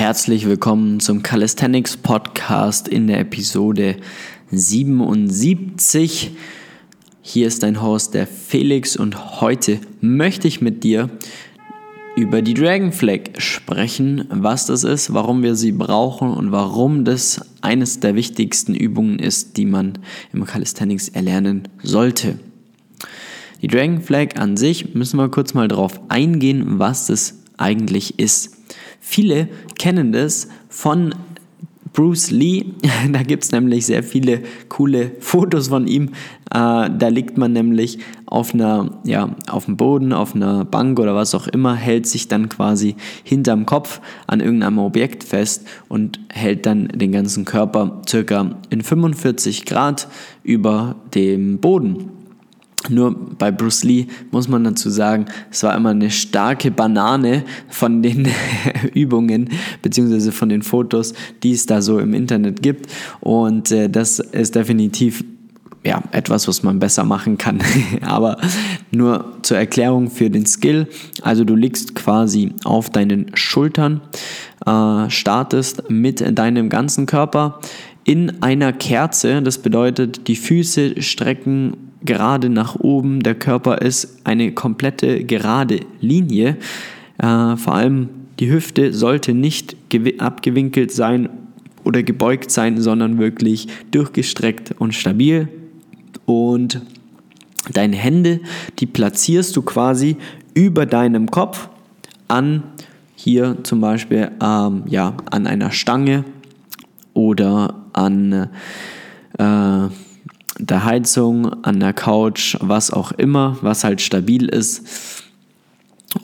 Herzlich willkommen zum Calisthenics Podcast in der Episode 77. Hier ist dein Host, der Felix, und heute möchte ich mit dir über die Dragon Flag sprechen, was das ist, warum wir sie brauchen und warum das eines der wichtigsten Übungen ist, die man im Calisthenics erlernen sollte. Die Dragon Flag an sich müssen wir kurz mal drauf eingehen, was das eigentlich ist. Viele kennen das von Bruce Lee. Da gibt es nämlich sehr viele coole Fotos von ihm. Äh, da liegt man nämlich auf einer, ja, auf dem Boden, auf einer Bank oder was auch immer, hält sich dann quasi hinterm Kopf an irgendeinem Objekt fest und hält dann den ganzen Körper circa in 45 Grad über dem Boden. Nur bei Bruce Lee muss man dazu sagen, es war immer eine starke Banane von den Übungen beziehungsweise von den Fotos, die es da so im Internet gibt. Und äh, das ist definitiv ja, etwas, was man besser machen kann. Aber nur zur Erklärung für den Skill. Also du liegst quasi auf deinen Schultern, äh, startest mit deinem ganzen Körper in einer Kerze. Das bedeutet, die Füße strecken gerade nach oben. Der Körper ist eine komplette gerade Linie. Äh, vor allem die Hüfte sollte nicht abgewinkelt sein oder gebeugt sein, sondern wirklich durchgestreckt und stabil. Und deine Hände, die platzierst du quasi über deinem Kopf an, hier zum Beispiel ähm, ja, an einer Stange oder an äh, der Heizung, an der Couch, was auch immer, was halt stabil ist,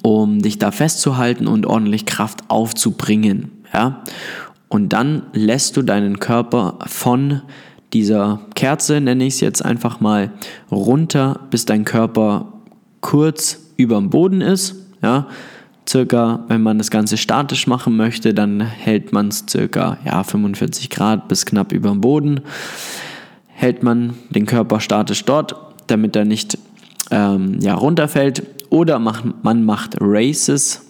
um dich da festzuhalten und ordentlich Kraft aufzubringen. Ja? Und dann lässt du deinen Körper von dieser Kerze, nenne ich es jetzt einfach mal, runter, bis dein Körper kurz über dem Boden ist. Ja? Circa, wenn man das Ganze statisch machen möchte, dann hält man es circa ja, 45 Grad bis knapp über dem Boden hält man den Körper statisch dort, damit er nicht ähm, ja, runterfällt. Oder macht, man macht Races.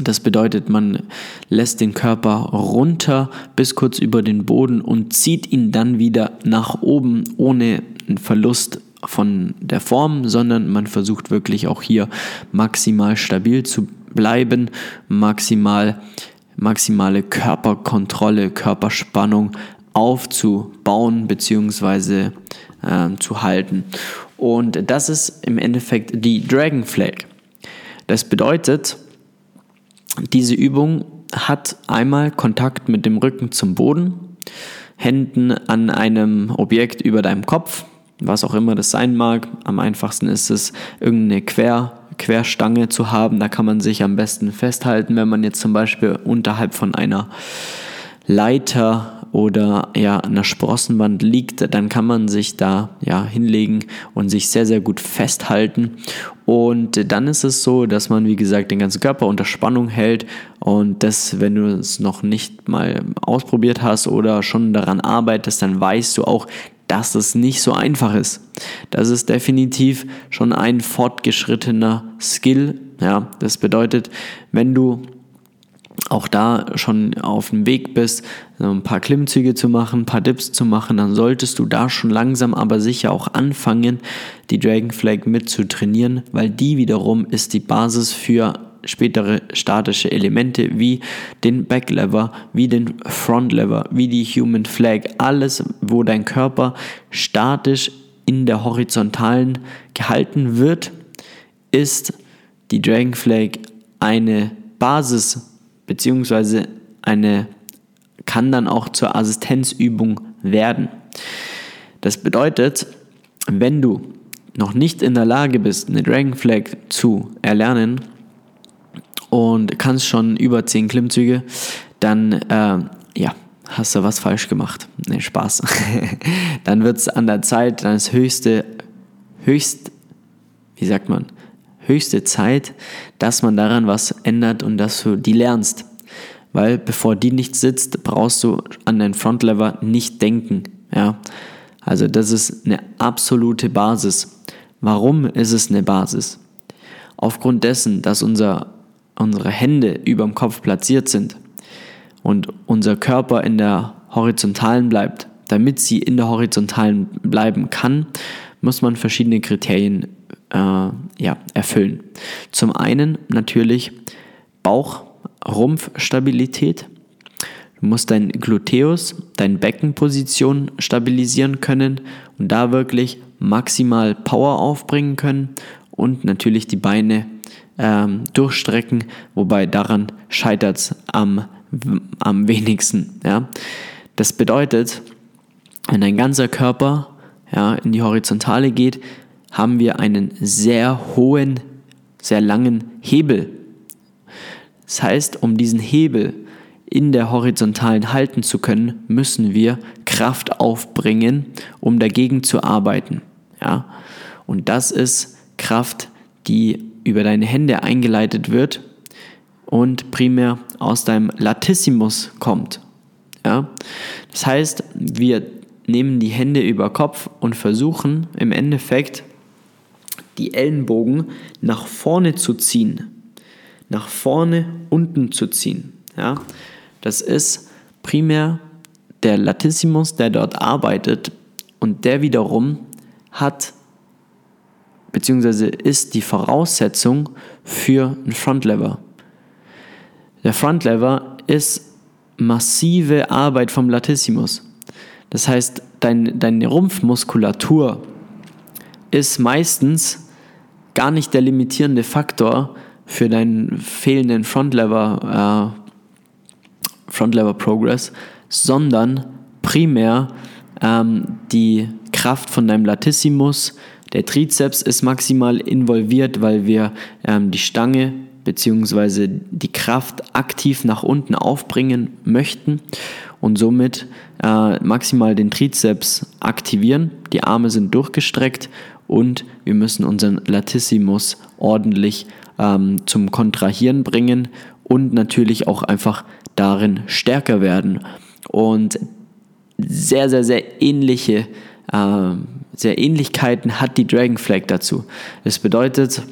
Das bedeutet, man lässt den Körper runter bis kurz über den Boden und zieht ihn dann wieder nach oben ohne einen Verlust von der Form, sondern man versucht wirklich auch hier maximal stabil zu bleiben, maximal maximale Körperkontrolle, Körperspannung aufzubauen bzw. Äh, zu halten. Und das ist im Endeffekt die Dragon Flag. Das bedeutet, diese Übung hat einmal Kontakt mit dem Rücken zum Boden, Händen an einem Objekt über deinem Kopf, was auch immer das sein mag. Am einfachsten ist es, irgendeine Quer, Querstange zu haben. Da kann man sich am besten festhalten, wenn man jetzt zum Beispiel unterhalb von einer Leiter oder ja an der Sprossenwand liegt, dann kann man sich da ja hinlegen und sich sehr sehr gut festhalten und dann ist es so, dass man wie gesagt den ganzen Körper unter Spannung hält und das, wenn du es noch nicht mal ausprobiert hast oder schon daran arbeitest, dann weißt du auch, dass es nicht so einfach ist. Das ist definitiv schon ein fortgeschrittener Skill. Ja, das bedeutet, wenn du auch da schon auf dem Weg bist, ein paar Klimmzüge zu machen, ein paar Dips zu machen, dann solltest du da schon langsam aber sicher auch anfangen, die Dragon Flag mit zu trainieren, weil die wiederum ist die Basis für spätere statische Elemente wie den Backlever, wie den Frontlever, wie die Human Flag, alles, wo dein Körper statisch in der horizontalen gehalten wird, ist die Dragon Flag eine Basis beziehungsweise eine kann dann auch zur Assistenzübung werden. Das bedeutet, wenn du noch nicht in der Lage bist, eine Dragon Flag zu erlernen und kannst schon über 10 Klimmzüge, dann äh, ja, hast du was falsch gemacht. Ne, Spaß. dann wird es an der Zeit, dann ist höchste, höchst, wie sagt man, höchste Zeit, dass man daran was ändert und dass du die lernst. Weil bevor die nicht sitzt, brauchst du an dein Frontlever nicht denken. Ja? Also das ist eine absolute Basis. Warum ist es eine Basis? Aufgrund dessen, dass unser unsere Hände über dem Kopf platziert sind und unser Körper in der horizontalen bleibt, damit sie in der horizontalen bleiben kann, muss man verschiedene Kriterien äh, ja, erfüllen. Zum einen natürlich Bauch-Rumpf-Stabilität. Du musst dein Gluteus, deine Beckenposition stabilisieren können und da wirklich maximal Power aufbringen können und natürlich die Beine ähm, durchstrecken, wobei daran scheitert es am, am wenigsten. Ja? Das bedeutet, wenn dein ganzer Körper ja, in die Horizontale geht, haben wir einen sehr hohen, sehr langen Hebel. Das heißt, um diesen Hebel in der horizontalen halten zu können, müssen wir Kraft aufbringen, um dagegen zu arbeiten. Ja? Und das ist Kraft, die über deine Hände eingeleitet wird und primär aus deinem Latissimus kommt. Ja? Das heißt, wir nehmen die Hände über Kopf und versuchen im Endeffekt die Ellenbogen nach vorne zu ziehen. Nach vorne unten zu ziehen. Ja? Das ist primär der Latissimus, der dort arbeitet und der wiederum hat beziehungsweise ist die Voraussetzung für einen Frontlever. Der Frontlever ist massive Arbeit vom Latissimus. Das heißt, dein, deine Rumpfmuskulatur ist meistens gar nicht der limitierende Faktor für deinen fehlenden Frontlever, äh, Frontlever Progress, sondern primär ähm, die Kraft von deinem Latissimus, der Trizeps ist maximal involviert, weil wir ähm, die Stange bzw. die Kraft aktiv nach unten aufbringen möchten und somit äh, maximal den Trizeps aktivieren. Die Arme sind durchgestreckt und wir müssen unseren Latissimus ordentlich ähm, zum Kontrahieren bringen und natürlich auch einfach darin stärker werden. Und sehr, sehr, sehr ähnliche äh, sehr Ähnlichkeiten hat die Dragon Flag dazu. Das bedeutet,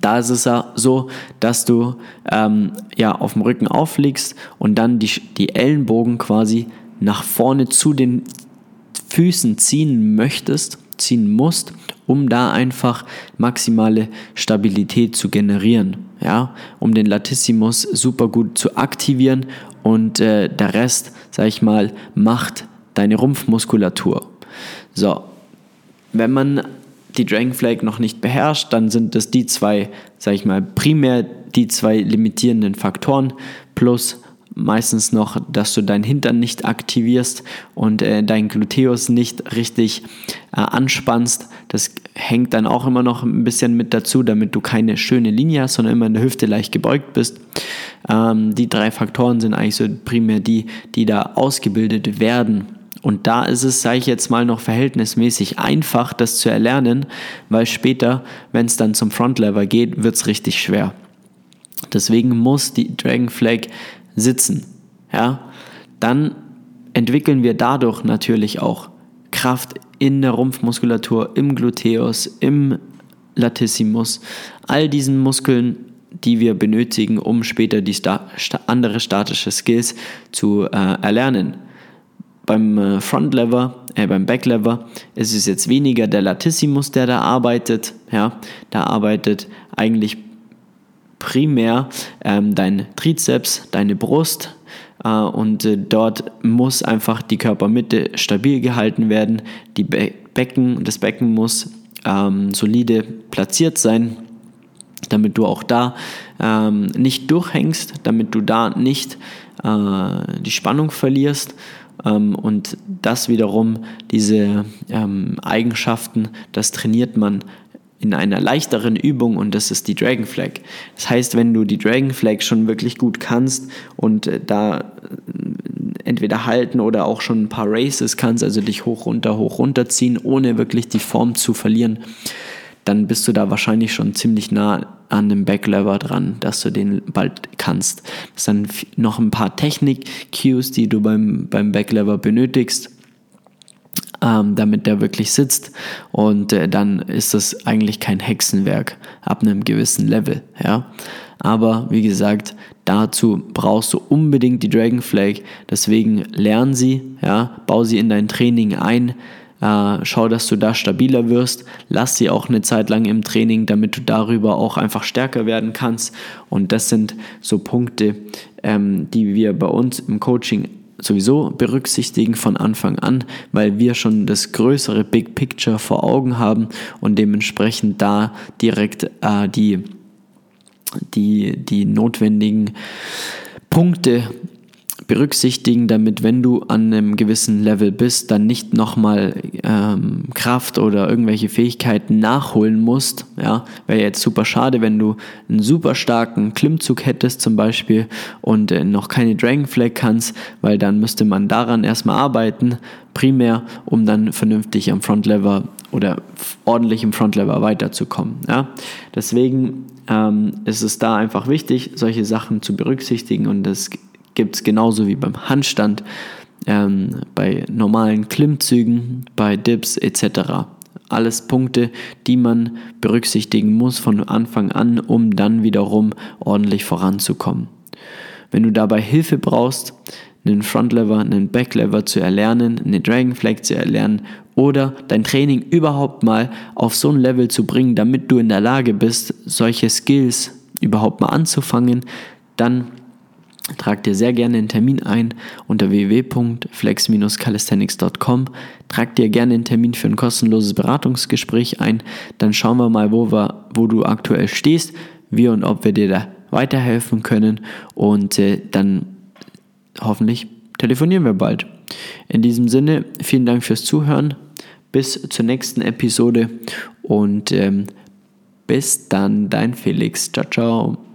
da ist es ja so, dass du ähm, ja, auf dem Rücken aufliegst und dann die, die Ellenbogen quasi nach vorne zu den Füßen ziehen möchtest, ziehen musst, um da einfach maximale Stabilität zu generieren. Ja, um den Latissimus super gut zu aktivieren und äh, der Rest, sag ich mal, macht deine Rumpfmuskulatur. So, wenn man die Dragon Flag noch nicht beherrscht, dann sind es die zwei, sag ich mal, primär die zwei limitierenden Faktoren plus meistens noch, dass du deinen Hintern nicht aktivierst und äh, dein Gluteus nicht richtig äh, anspannst. Das hängt dann auch immer noch ein bisschen mit dazu, damit du keine schöne Linie hast, sondern immer in der Hüfte leicht gebeugt bist. Ähm, die drei Faktoren sind eigentlich so primär die, die da ausgebildet werden. Und da ist es, sage ich jetzt mal, noch verhältnismäßig einfach, das zu erlernen, weil später, wenn es dann zum Frontlever geht, wird es richtig schwer. Deswegen muss die Dragon Flag sitzen. Ja? Dann entwickeln wir dadurch natürlich auch Kraft in der Rumpfmuskulatur, im Gluteus, im Latissimus, all diesen Muskeln, die wir benötigen, um später die sta andere statische Skills zu äh, erlernen. Beim äh, Front Lever, äh, beim Back Lever ist es jetzt weniger der Latissimus, der da arbeitet. Ja, da arbeitet eigentlich primär ähm, dein Trizeps, deine Brust äh, und äh, dort muss einfach die Körpermitte stabil gehalten werden. Die Be Becken, das Becken muss ähm, solide platziert sein, damit du auch da ähm, nicht durchhängst, damit du da nicht äh, die Spannung verlierst und das wiederum, diese ähm, Eigenschaften, das trainiert man in einer leichteren Übung und das ist die Dragon Flag. Das heißt, wenn du die Dragon Flag schon wirklich gut kannst und äh, da äh, entweder halten oder auch schon ein paar Races kannst, also dich hoch runter hoch runter ziehen, ohne wirklich die Form zu verlieren, dann bist du da wahrscheinlich schon ziemlich nah an dem Backlever dran, dass du den bald kannst. Das sind noch ein paar Technik-Cues, die du beim, beim Backlever benötigst, ähm, damit der wirklich sitzt. Und äh, dann ist das eigentlich kein Hexenwerk ab einem gewissen Level. Ja? Aber wie gesagt, dazu brauchst du unbedingt die Dragon Flag. Deswegen lern sie, ja, bau sie in dein Training ein. Äh, schau, dass du da stabiler wirst. Lass sie auch eine Zeit lang im Training, damit du darüber auch einfach stärker werden kannst. Und das sind so Punkte, ähm, die wir bei uns im Coaching sowieso berücksichtigen von Anfang an, weil wir schon das größere Big Picture vor Augen haben und dementsprechend da direkt äh, die, die, die notwendigen Punkte berücksichtigen, damit wenn du an einem gewissen Level bist, dann nicht nochmal ähm, Kraft oder irgendwelche Fähigkeiten nachholen musst. Ja, wäre jetzt super schade, wenn du einen super starken Klimmzug hättest zum Beispiel und äh, noch keine Dragon Flag kannst, weil dann müsste man daran erstmal arbeiten, primär, um dann vernünftig am Frontlever oder ordentlich im Frontlever weiterzukommen. Ja? Deswegen ähm, ist es da einfach wichtig, solche Sachen zu berücksichtigen und das gibt es genauso wie beim Handstand, ähm, bei normalen Klimmzügen, bei Dips etc. Alles Punkte, die man berücksichtigen muss von Anfang an, um dann wiederum ordentlich voranzukommen. Wenn du dabei Hilfe brauchst, einen Frontlever, einen Backlever zu erlernen, eine Dragon Flag zu erlernen oder dein Training überhaupt mal auf so ein Level zu bringen, damit du in der Lage bist, solche Skills überhaupt mal anzufangen, dann Trag dir sehr gerne einen Termin ein unter www.flex-calisthenics.com. Trag dir gerne einen Termin für ein kostenloses Beratungsgespräch ein. Dann schauen wir mal, wo, wir, wo du aktuell stehst, wie und ob wir dir da weiterhelfen können. Und äh, dann hoffentlich telefonieren wir bald. In diesem Sinne, vielen Dank fürs Zuhören. Bis zur nächsten Episode und ähm, bis dann, dein Felix. Ciao, ciao.